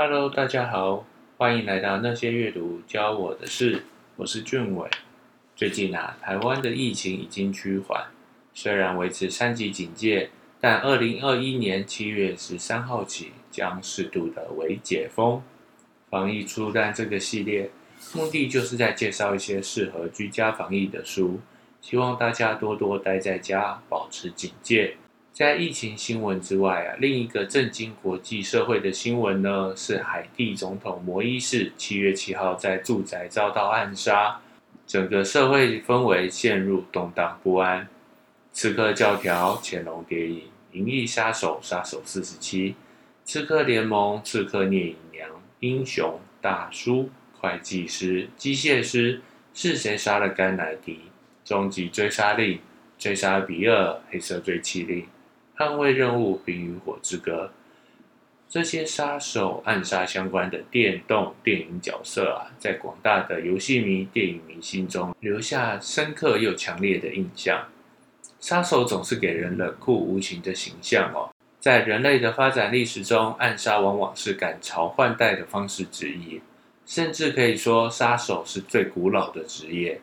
Hello，大家好，欢迎来到那些阅读教我的事，我是俊伟。最近啊，台湾的疫情已经趋缓，虽然维持三级警戒，但二零二一年七月十三号起将适度的微解封。防疫出单这个系列，目的就是在介绍一些适合居家防疫的书，希望大家多多待在家，保持警戒。在疫情新闻之外啊，另一个震惊国际社会的新闻呢，是海地总统摩伊士七月七号在住宅遭到暗杀，整个社会氛围陷入动荡不安。刺客教条、潜龙谍影、银翼杀手、杀手四十七、刺客联盟、刺客聂隐娘、英雄大叔、会计师、机械师，是谁杀了甘乃迪？终极追杀令、追杀比尔、黑色追击令。捍卫任务、冰与火之歌，这些杀手暗杀相关的电动电影角色啊，在广大的游戏迷、电影迷心中留下深刻又强烈的印象。杀手总是给人冷酷无情的形象哦。在人类的发展历史中，暗杀往往是赶朝换代的方式之一，甚至可以说，杀手是最古老的职业，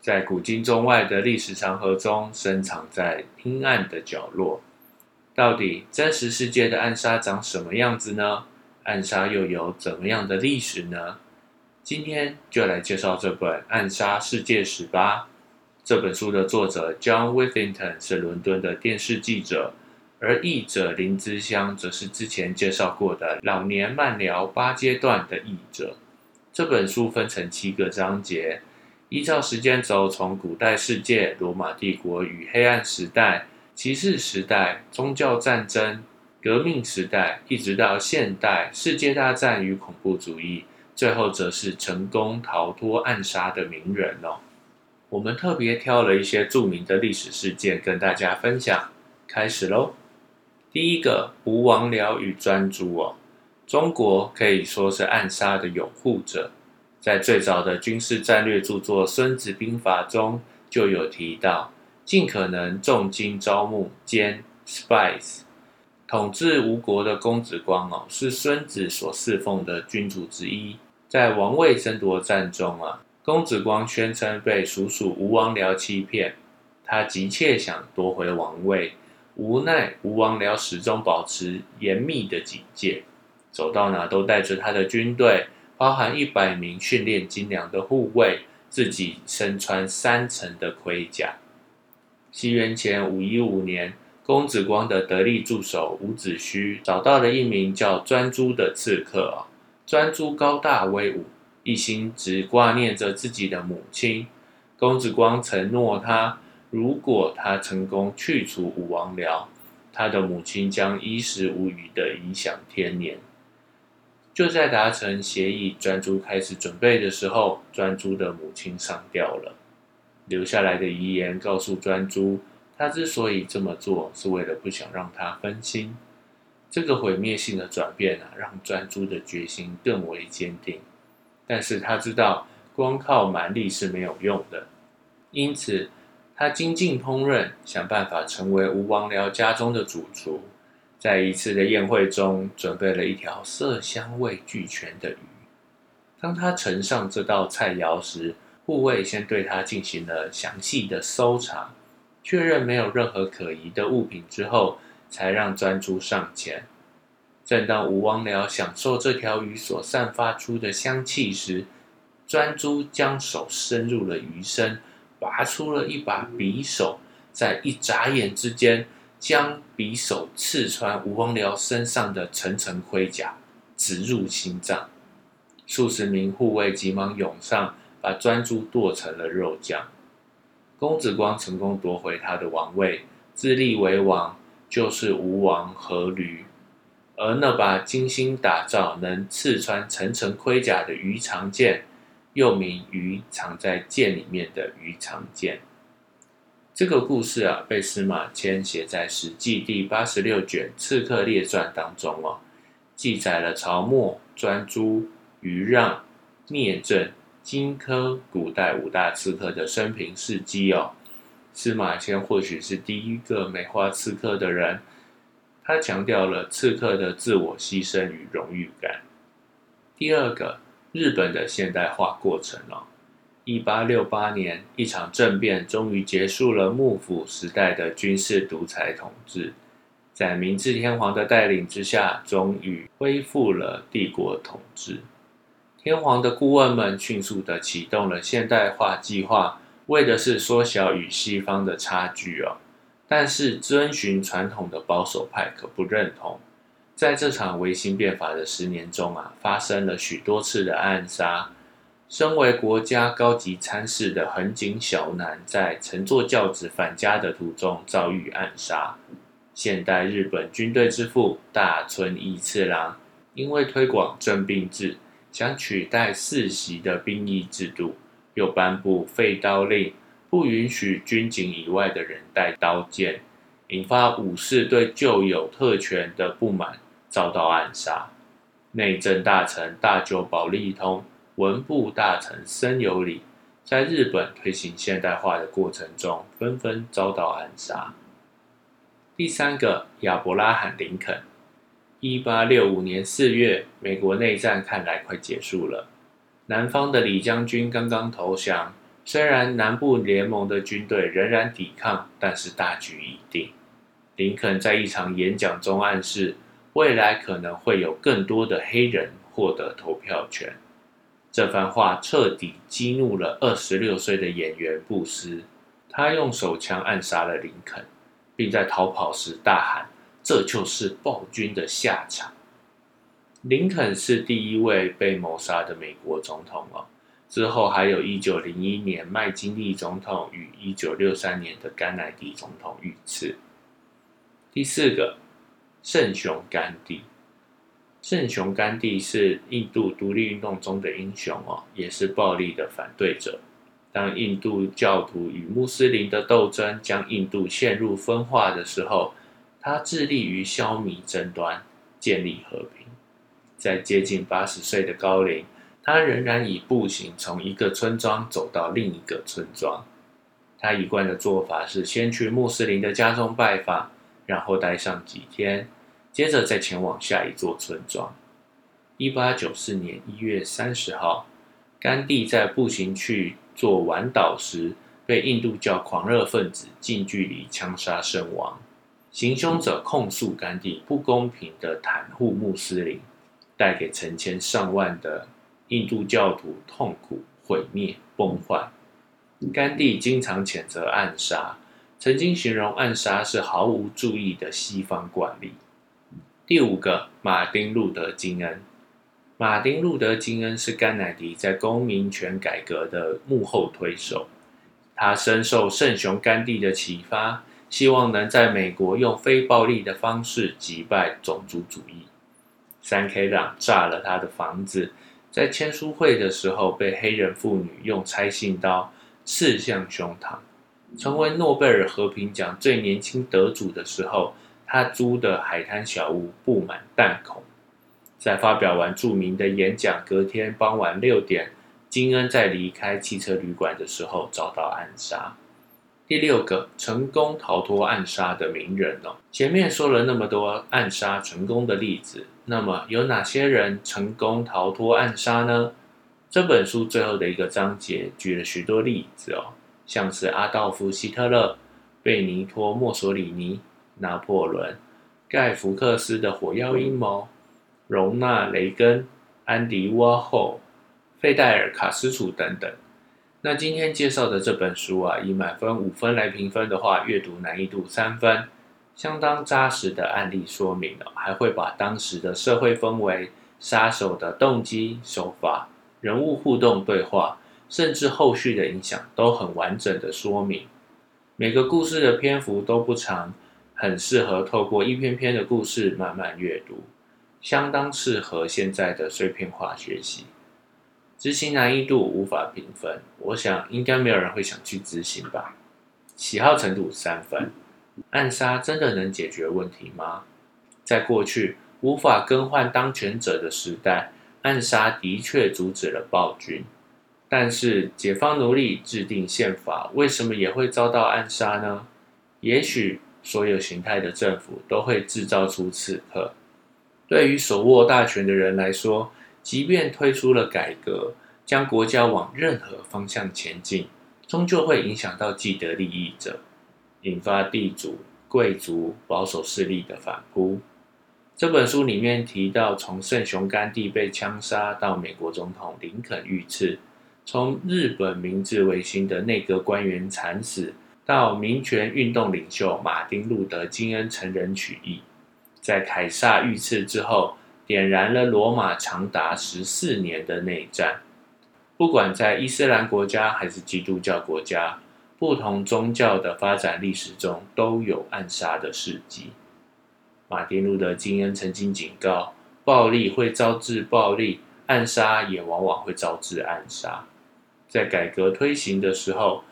在古今中外的历史长河中，深藏在阴暗的角落。到底真实世界的暗杀长什么样子呢？暗杀又有怎么样的历史呢？今天就来介绍这本《暗杀世界史》吧。这本书的作者 John Withington 是伦敦的电视记者，而译者林之香则是之前介绍过的老年慢聊八阶段的译者。这本书分成七个章节，依照时间轴，从古代世界、罗马帝国与黑暗时代。骑士时代、宗教战争、革命时代，一直到现代世界大战与恐怖主义，最后则是成功逃脱暗杀的名人哦。我们特别挑了一些著名的历史事件跟大家分享。开始喽！第一个，吴王僚与专诸哦。中国可以说是暗杀的拥护者，在最早的军事战略著作《孙子兵法》中就有提到。尽可能重金招募兼 spies，统治吴国的公子光哦，是孙子所侍奉的君主之一。在王位争夺战中啊，公子光宣称被叔叔吴王僚欺骗，他急切想夺回王位，无奈吴王僚始终保持严密的警戒，走到哪都带着他的军队，包含一百名训练精良的护卫，自己身穿三层的盔甲。西元前五一五年，公子光的得力助手伍子胥找到了一名叫专诸的刺客啊。专诸高大威武，一心只挂念着自己的母亲。公子光承诺他，如果他成功去除武王僚，他的母亲将衣食无虞的颐享天年。就在达成协议，专诸开始准备的时候，专诸的母亲上吊了。留下来的遗言告诉专诸，他之所以这么做，是为了不想让他分心。这个毁灭性的转变啊，让专诸的决心更为坚定。但是他知道，光靠蛮力是没有用的，因此他精进烹饪，想办法成为吴王僚家中的主厨。在一次的宴会中，准备了一条色香味俱全的鱼。当他盛上这道菜肴时，护卫先对他进行了详细的搜查，确认没有任何可疑的物品之后，才让专诸上前。正当吴王僚享受这条鱼所散发出的香气时，专诸将手伸入了鱼身，拔出了一把匕首，在一眨眼之间，将匕首刺穿吴王僚身上的层层盔甲，直入心脏。数十名护卫急忙涌上。把专诸剁成了肉酱，公子光成功夺回他的王位，自立为王，就是吴王阖闾。而那把精心打造、能刺穿层层盔甲的鱼肠剑，又名鱼藏在剑里面的鱼肠剑。这个故事啊，被司马迁写在《史记》第八十六卷《刺客列传》当中哦，记载了曹沫、专诸、余让、聂政。荆轲古代五大刺客的生平事迹哦，司马迁或许是第一个美化刺客的人。他强调了刺客的自我牺牲与荣誉感，第二个，日本的现代化过程哦。一八六八年，一场政变终于结束了幕府时代的军事独裁统治，在明治天皇的带领之下，终于恢复了帝国统治。天皇的顾问们迅速地启动了现代化计划，为的是缩小与西方的差距哦。但是遵循传统的保守派可不认同。在这场维新变法的十年中啊，发生了许多次的暗杀。身为国家高级参事的横井小南，在乘坐轿子返家的途中遭遇暗杀。现代日本军队之父大村义次郎，因为推广征兵制。想取代世袭的兵役制度，又颁布废刀令，不允许军警以外的人带刀剑，引发武士对旧有特权的不满，遭到暗杀。内政大臣大久保利通、文部大臣森有礼，在日本推行现代化的过程中，纷纷遭到暗杀。第三个，亚伯拉罕·林肯。一八六五年四月，美国内战看来快结束了。南方的李将军刚刚投降，虽然南部联盟的军队仍然抵抗，但是大局已定。林肯在一场演讲中暗示，未来可能会有更多的黑人获得投票权。这番话彻底激怒了二十六岁的演员布斯，他用手枪暗杀了林肯，并在逃跑时大喊。这就是暴君的下场。林肯是第一位被谋杀的美国总统哦，之后还有一九零一年麦金利总统与一九六三年的甘乃迪总统遇刺。第四个，圣雄甘地。圣雄甘地是印度独立运动中的英雄哦，也是暴力的反对者。当印度教徒与穆斯林的斗争将印度陷入分化的时候。他致力于消弭争端，建立和平。在接近八十岁的高龄，他仍然以步行从一个村庄走到另一个村庄。他一贯的做法是先去穆斯林的家中拜访，然后待上几天，接着再前往下一座村庄。一八九四年一月三十号，甘地在步行去做晚岛时，被印度教狂热分子近距离枪杀身亡。行凶者控诉甘地不公平的袒护穆斯林，带给成千上万的印度教徒痛苦、毁灭、崩坏。甘地经常谴责暗杀，曾经形容暗杀是毫无注意的西方惯例。第五个，马丁·路德·金恩。马丁·路德·金恩是甘乃迪在公民权改革的幕后推手，他深受圣雄甘地的启发。希望能在美国用非暴力的方式击败种族主义。三 K 党炸了他的房子，在签书会的时候被黑人妇女用拆信刀刺向胸膛。成为诺贝尔和平奖最年轻得主的时候，他租的海滩小屋布满弹孔。在发表完著名的演讲，隔天傍晚六点，金恩在离开汽车旅馆的时候遭到暗杀。第六个成功逃脱暗杀的名人哦，前面说了那么多暗杀成功的例子，那么有哪些人成功逃脱暗杀呢？这本书最后的一个章节举了许多例子哦，像是阿道夫·希特勒、贝尼托·墨索里尼、拿破仑、盖福克斯的火药阴谋、容纳·雷根、安迪·沃霍、费戴尔·卡斯楚等等。那今天介绍的这本书啊，以满分五分来评分的话，阅读难易度三分，相当扎实的案例说明了，还会把当时的社会氛围、杀手的动机、手法、人物互动对话，甚至后续的影响，都很完整的说明。每个故事的篇幅都不长，很适合透过一篇篇的故事慢慢阅读，相当适合现在的碎片化学习。执行难易度无法评分，我想应该没有人会想去执行吧。喜好程度三分，暗杀真的能解决问题吗？在过去无法更换当权者的时代，暗杀的确阻止了暴君。但是解放奴隶制定宪法，为什么也会遭到暗杀呢？也许所有形态的政府都会制造出刺客。对于手握大权的人来说。即便推出了改革，将国家往任何方向前进，终究会影响到既得利益者，引发地主、贵族、保守势力的反扑。这本书里面提到，从圣雄甘地被枪杀到美国总统林肯遇刺，从日本明治维新的内阁官员惨死，到民权运动领袖马丁路德金恩成人取义，在凯撒遇刺之后，点燃了罗马长达十四年的内战。不管在伊斯兰国家还是基督教国家，不同宗教的发展历史中都有暗杀的事迹。马丁路德金恩曾经警告：暴力会招致暴力，暗杀也往往会招致暗杀。在改革推行的时候，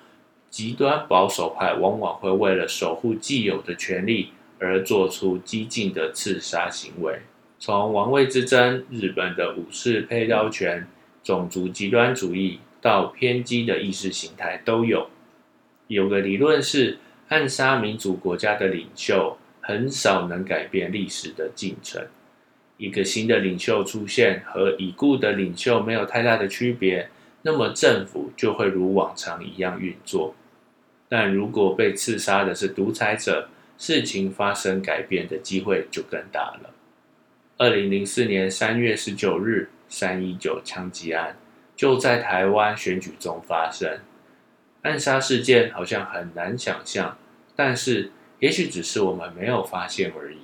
极端保守派往往会为了守护既有的权利而做出激进的刺杀行为。从王位之争、日本的武士配刀权、种族极端主义到偏激的意识形态都有。有个理论是，暗杀民主国家的领袖。很少能改变历史的进程。一个新的领袖出现，和已故的领袖没有太大的区别，那么政府就会如往常一样运作。但如果被刺杀的是独裁者，事情发生改变的机会就更大了。二零零四年三月十九日，三一九枪击案就在台湾选举中发生。暗杀事件好像很难想象，但是。也许只是我们没有发现而已。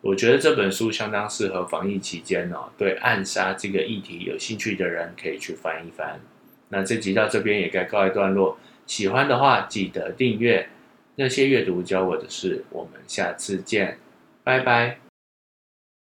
我觉得这本书相当适合防疫期间哦，对暗杀这个议题有兴趣的人可以去翻一翻。那这集到这边也该告一段落，喜欢的话记得订阅。那些阅读教我的事，我们下次见，拜拜。